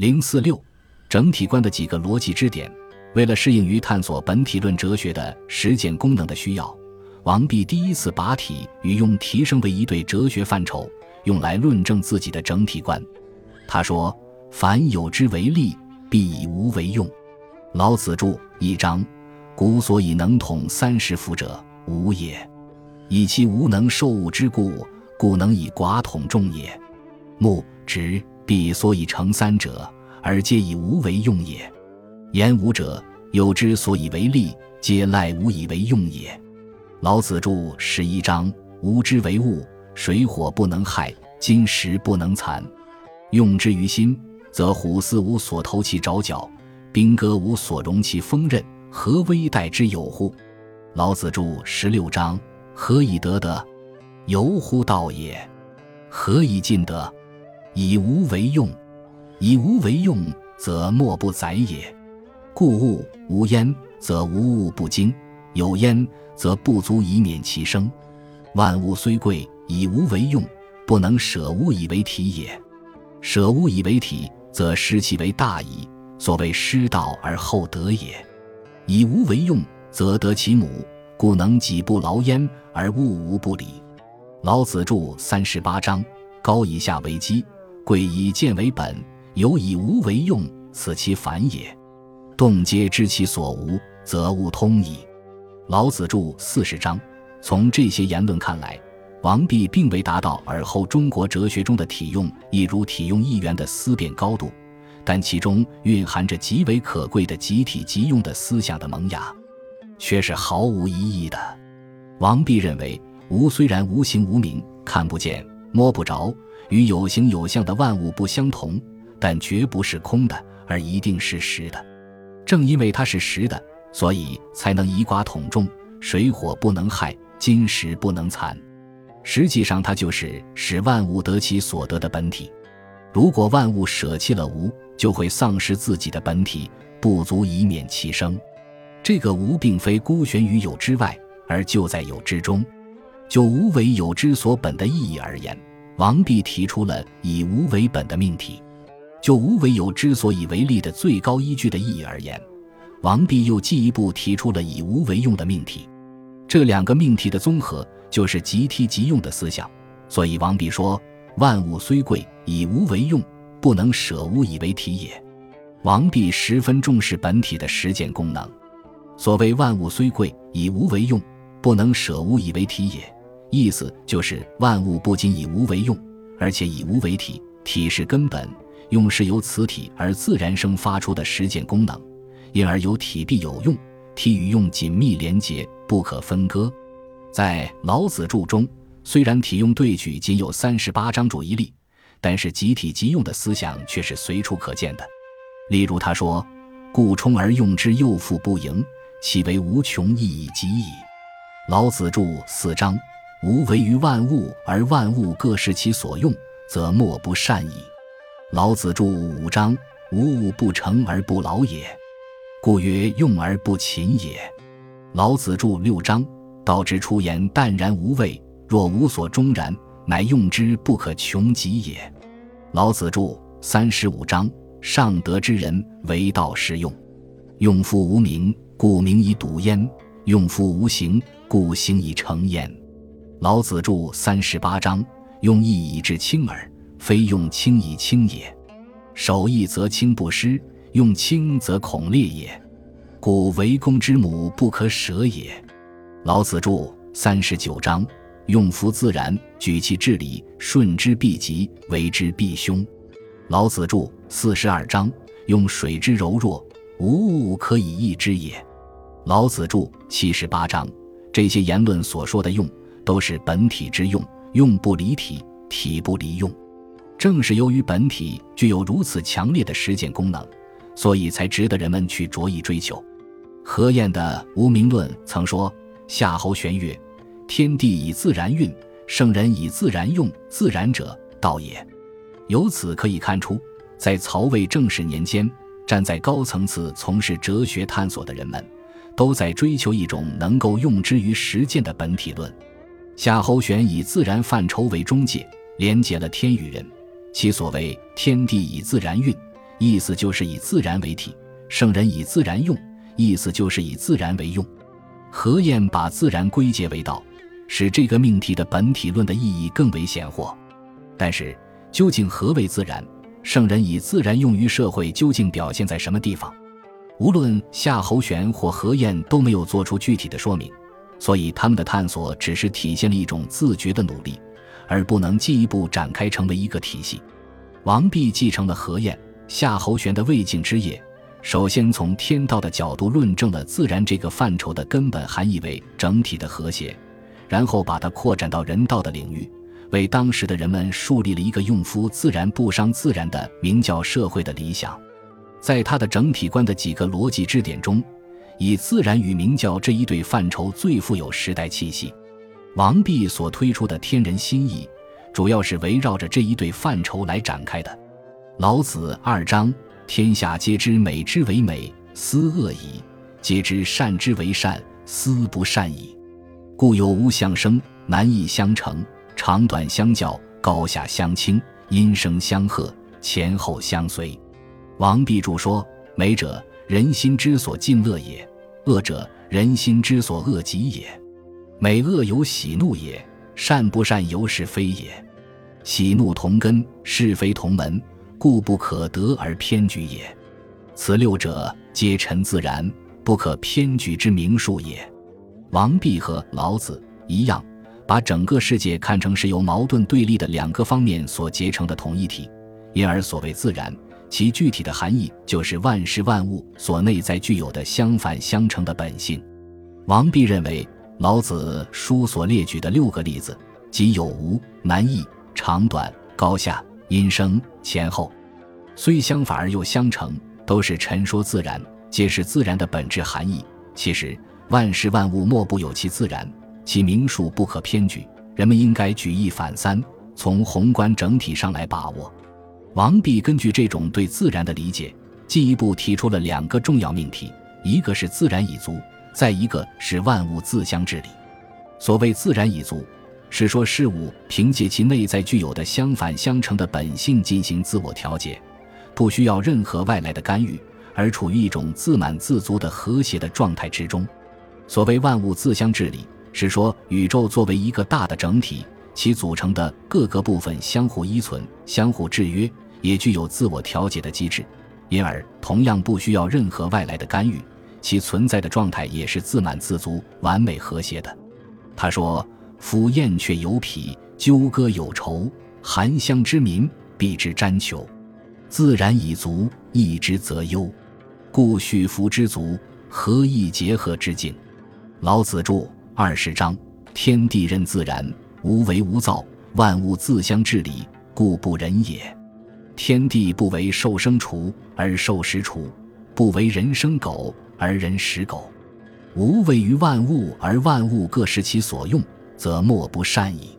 零四六，整体观的几个逻辑支点。为了适应于探索本体论哲学的实践功能的需要，王弼第一次把体与用提升为一对哲学范畴，用来论证自己的整体观。他说：“凡有之为利，必以无为用。”老子著一章：“古所以能统三十夫者，无也；以其无能受物之故，故能以寡统众也。木、直、必所以成三者，而皆以无为用也。”言无者有之所以为利，皆赖无以为用也。老子著十一章：无之为物，水火不能害，金石不能残。用之于心，则虎似无所投其爪脚，兵戈无所容其锋刃，何威待之有乎？老子著十六章：何以得德？由乎道也。何以尽德？以无为用。以无为用，则莫不宰也。故物无焉，则无物不精；有焉，则不足以免其生。万物虽贵，以无为用，不能舍物以为体也。舍物以为体，则失其为大矣。所谓失道而后德也。以无为用，则得其母，故能己不劳焉，而物无不理。老子著三十八章：高以下为基，贵以贱为本，有以无为用，此其反也。动皆知其所无，则物通矣。老子著四十章。从这些言论看来，王弼并未达到尔后中国哲学中的体用亦如体用一元的思辨高度，但其中蕴含着极为可贵的集体即用的思想的萌芽，却是毫无疑义的。王弼认为，无虽然无形无名，看不见摸不着，与有形有相的万物不相同，但绝不是空的，而一定是实的。正因为它是实的，所以才能以寡统众，水火不能害，金石不能残。实际上，它就是使万物得其所得的本体。如果万物舍弃了无，就会丧失自己的本体，不足以免其生。这个无，并非孤悬于有之外，而就在有之中。就无为有之所本的意义而言，王弼提出了以无为本的命题。就无为有之所以为利的最高依据的意义而言，王弼又进一步提出了以无为用的命题。这两个命题的综合，就是即体即用的思想。所以王弼说：“万物虽贵，以无为用，不能舍物以为体也。”王弼十分重视本体的实践功能。所谓“万物虽贵，以无为用，不能舍物以为体也”，意思就是万物不仅以无为用，而且以无为体，体是根本。用是由此体而自然生发出的实践功能，因而有体必有用，体与用紧密连结，不可分割。在老子著中，虽然体用对举仅有三十八章注一例，但是集体即用的思想却是随处可见的。例如他说：“故充而用之，又复不盈，岂为无穷亦以极矣？”老子著四章：“无为于万物，而万物各适其所用，则莫不善矣。”老子著五章：无物不成而不劳也，故曰用而不勤也。老子著六章：道之出言淡然无味，若无所终然，乃用之不可穷极也。老子著三十五章：上德之人为道实用，用夫无名，故名以笃焉；用夫无形，故形以成焉。老子著三十八章：用义以治轻耳。非用轻以轻也，守义则轻不失，用轻则恐裂也。故为公之母不可舍也。老子著三十九章：用夫自然，举其至理，顺之必吉，为之必凶。老子著四十二章：用水之柔弱，无物可以易之也。老子著七十八章。这些言论所说的用，都是本体之用，用不离体，体不离用。正是由于本体具有如此强烈的实践功能，所以才值得人们去着意追求。何晏的《无名论》曾说：“夏侯玄曰：‘天地以自然运，圣人以自然用，自然者道也。’由此可以看出，在曹魏正始年间，站在高层次从事哲学探索的人们，都在追求一种能够用之于实践的本体论。夏侯玄以自然范畴为中介，连结了天与人。”其所谓“天地以自然运”，意思就是以自然为体；圣人以自然用，意思就是以自然为用。何晏把自然归结为道，使这个命题的本体论的意义更为显豁。但是，究竟何为自然？圣人以自然用于社会，究竟表现在什么地方？无论夏侯玄或何晏都没有做出具体的说明，所以他们的探索只是体现了一种自觉的努力，而不能进一步展开成为一个体系。王弼继承了何晏、夏侯玄的未竟之业，首先从天道的角度论证了自然这个范畴的根本含义为整体的和谐，然后把它扩展到人道的领域，为当时的人们树立了一个用夫自然不伤自然的明教社会的理想。在他的整体观的几个逻辑支点中，以自然与明教这一对范畴最富有时代气息。王弼所推出的天人心意，主要是围绕着这一对范畴来展开的。老子二章：天下皆知美之为美，斯恶已；皆知善之为善，斯不善已。故有无相生，难易相成，长短相较，高下相倾，音声相和，前后相随。王弼注说：“美者，人心之所尽乐也；恶者，人心之所恶极也。美恶有喜怒也，善不善由是非也。喜怒同根，是非同门，故不可得而偏居也。此六者，皆陈自然，不可偏举之名数也。”王弼和老子一样，把整个世界看成是由矛盾对立的两个方面所结成的统一体，因而所谓自然。其具体的含义就是万事万物所内在具有的相反相成的本性。王弼认为，老子书所列举的六个例子，即有无、难易、长短、高下、音声、前后，虽相反而又相成，都是陈说自然，皆是自然的本质含义。其实，万事万物莫不有其自然，其名数不可偏举。人们应该举一反三，从宏观整体上来把握。王弼根据这种对自然的理解，进一步提出了两个重要命题：一个是自然已足，再一个是万物自相治理。所谓自然已足，是说事物凭借其内在具有的相反相成的本性进行自我调节，不需要任何外来的干预，而处于一种自满自足的和谐的状态之中。所谓万物自相治理，是说宇宙作为一个大的整体。其组成的各个部分相互依存、相互制约，也具有自我调节的机制，因而同样不需要任何外来的干预，其存在的状态也是自满自足、完美和谐的。他说：“夫燕雀有匹，鸠歌有酬，含香之民必之瞻求，自然已足，义之则忧。故畜服之足，何以结合之境？”老子著二十章：天地任自然。无为无造，万物自相治理，故不仁也。天地不为兽生雏，而兽食雏；不为人生狗，而人食狗。无为于万物，而万物各食其所用，则莫不善矣。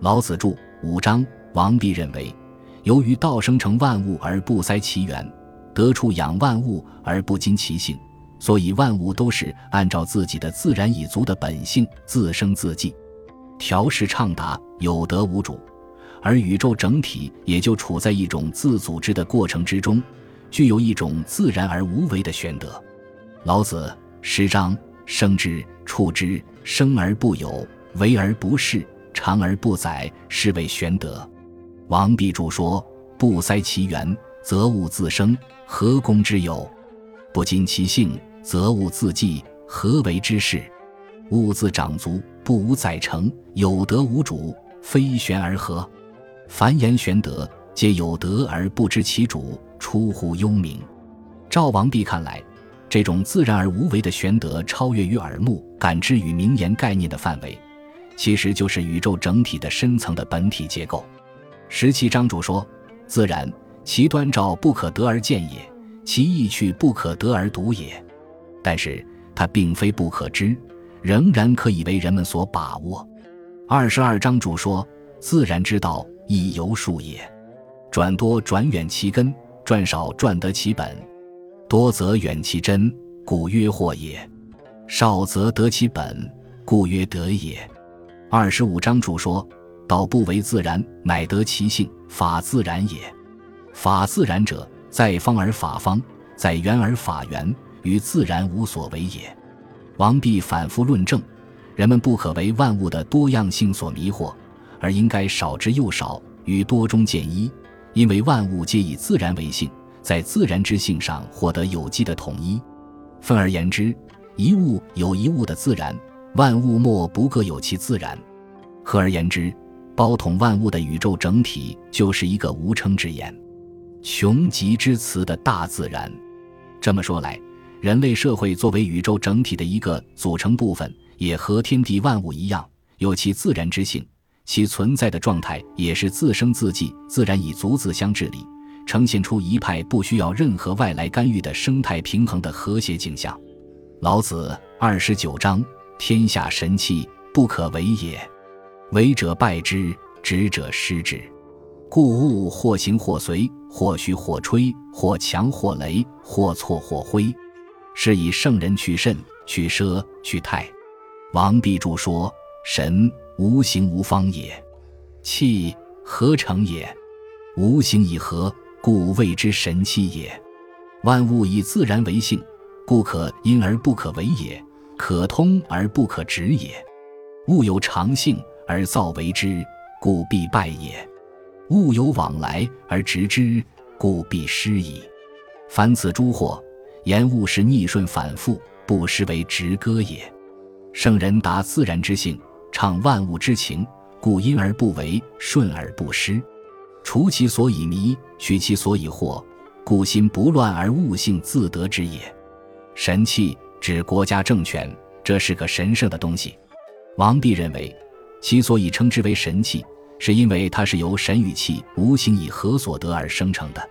老子著五章。王弼认为，由于道生成万物而不塞其源，得处养万物而不惊其性，所以万物都是按照自己的自然已足的本性自生自继。调试畅达，有德无主，而宇宙整体也就处在一种自组织的过程之中，具有一种自然而无为的玄德。老子十章：生之，处之，生而不有，为而不恃，长而不宰，是谓玄德。王弼注说：不塞其源，则物自生，何功之有？不尽其性，则物自济，何为之事？物自长足。不无载成，有德无主，非玄而合。凡言玄德，皆有德而不知其主，出乎幽冥。赵王弼看来，这种自然而无为的玄德，超越于耳目感知与名言概念的范围，其实就是宇宙整体的深层的本体结构。十七章主说：“自然，其端照不可得而见也，其意趣不可得而读也。”但是，它并非不可知。仍然可以为人们所把握。二十二章主说：“自然之道，亦由数也。转多转远其根，转少转得其本。多则远其真，故曰惑也；少则得其本，故曰得也。”二十五章主说：“道不为自然，乃得其性。法自然也。法自然者，在方而法方，在圆而法圆，与自然无所为也。王弼反复论证，人们不可为万物的多样性所迷惑，而应该少之又少，于多中见一。因为万物皆以自然为性，在自然之性上获得有机的统一。分而言之，一物有一物的自然，万物莫不各有其自然。合而言之，包统万物的宇宙整体就是一个无称之言，穷极之词的大自然。这么说来，人类社会作为宇宙整体的一个组成部分，也和天地万物一样，有其自然之性。其存在的状态也是自生自继，自然以足自相治理，呈现出一派不需要任何外来干预的生态平衡的和谐景象。老子二十九章：天下神器，不可为也。为者败之，执者失之。故物或行或随，或虚或吹，或强或羸，或错或挥。是以圣人去甚，去奢，去泰。王弼注说：神。无形无方也，气何成也？无形以和，故谓之神气也。万物以自然为性，故可因而不可为也，可通而不可执也。物有常性而造为之，故必败也；物有往来而执之，故必失矣。凡此诸惑，言物是逆顺反复，不失为直歌也。圣人达自然之性。畅万物之情，故因而不为，顺而不失，除其所以迷，取其所以惑，故心不乱而物性自得之也。神器指国家政权，这是个神圣的东西。王弼认为，其所以称之为神器，是因为它是由神与气无形以合所得而生成的。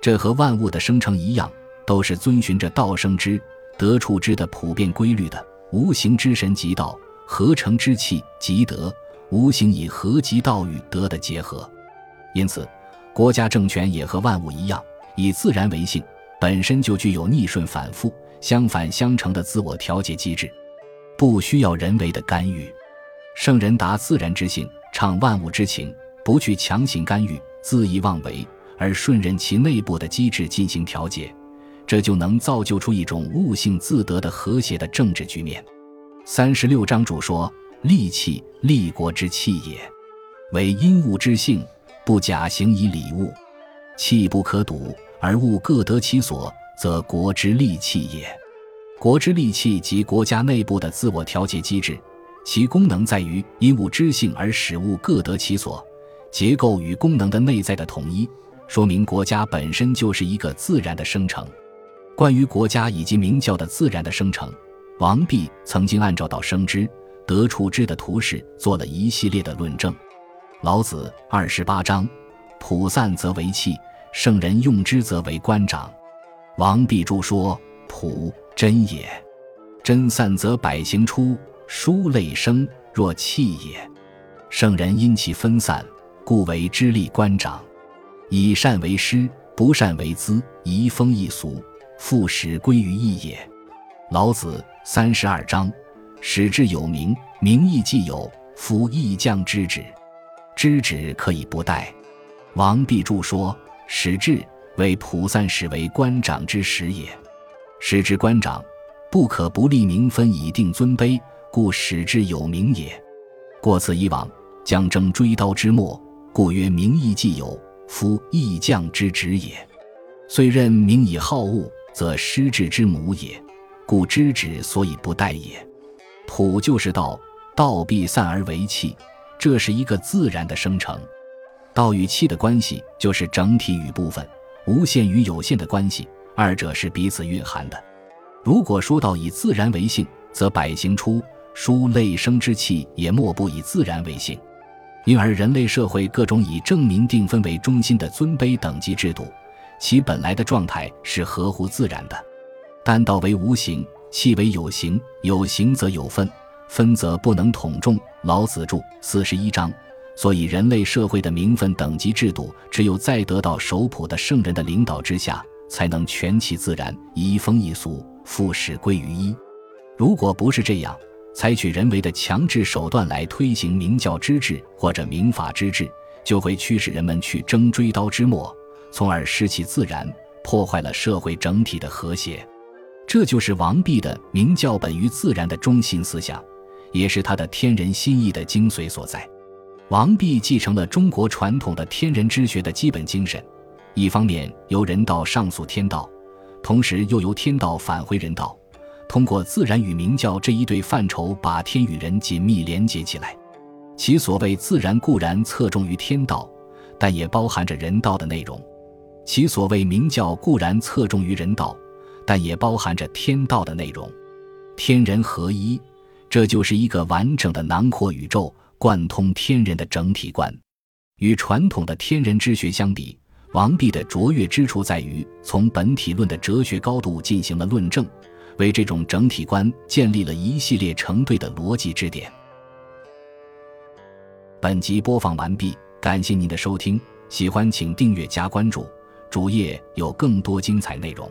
这和万物的生成一样，都是遵循着道生之、德处之的普遍规律的。无形之神即道。合成之气即德，无形以合即道与德的结合，因此，国家政权也和万物一样，以自然为性，本身就具有逆顺反复、相反相成的自我调节机制，不需要人为的干预。圣人达自然之性，畅万物之情，不去强行干预、恣意妄为，而顺任其内部的机制进行调节，这就能造就出一种物性自得的和谐的政治局面。三十六章主说：“利器，利国之器也，为因物之性，不假行以礼物。器不可睹，而物各得其所，则国之利器也。国之利器即国家内部的自我调节机制，其功能在于因物之性而使物各得其所，结构与功能的内在的统一，说明国家本身就是一个自然的生成。关于国家以及明教的自然的生成。”王弼曾经按照道生之、得处之的图式做了一系列的论证。老子二十八章：普散则为器，圣人用之则为官长。王弼注说：普真也，真散则百行出，书类生，若器也。圣人因其分散，故为之立官长。以善为师，不善为资，移风易俗，复使归于义也。老子三十二章：使志有名，名义既有，夫义将之止。知止可以不殆。王弼注说：使志为普散使为官长之始也。使之官长，不可不立名分以定尊卑，故使之有名也。过此以往，将争追刀之末，故曰名义既有，夫义将之止也。虽任名以好恶，则失智之母也。故知止所以不殆也。朴就是道，道必散而为气，这是一个自然的生成。道与气的关系就是整体与部分、无限与有限的关系，二者是彼此蕴含的。如果说到以自然为性，则百行出，书类生之气也莫不以自然为性。因而人类社会各种以正名定分为中心的尊卑等级制度，其本来的状态是合乎自然的。但道为无形，气为有形，有形则有分，分则不能统众。老子著四十一章。所以，人类社会的名分等级制度，只有在得到守朴的圣人的领导之下，才能全其自然，移风易俗，复始归于一。如果不是这样，采取人为的强制手段来推行明教之治或者明法之治，就会驱使人们去争追刀之末，从而失其自然。破坏了社会整体的和谐。这就是王弼的“明教本于自然”的中心思想，也是他的天人心意的精髓所在。王弼继承了中国传统的天人之学的基本精神，一方面由人道上溯天道，同时又由天道返回人道，通过自然与明教这一对范畴，把天与人紧密连接起来。其所谓自然固然侧重于天道，但也包含着人道的内容；其所谓明教固然侧重于人道，但也包含着天道的内容。天人合一，这就是一个完整的囊括宇宙。贯通天人的整体观，与传统的天人之学相比，王弼的卓越之处在于从本体论的哲学高度进行了论证，为这种整体观建立了一系列成对的逻辑支点。本集播放完毕，感谢您的收听，喜欢请订阅加关注，主页有更多精彩内容。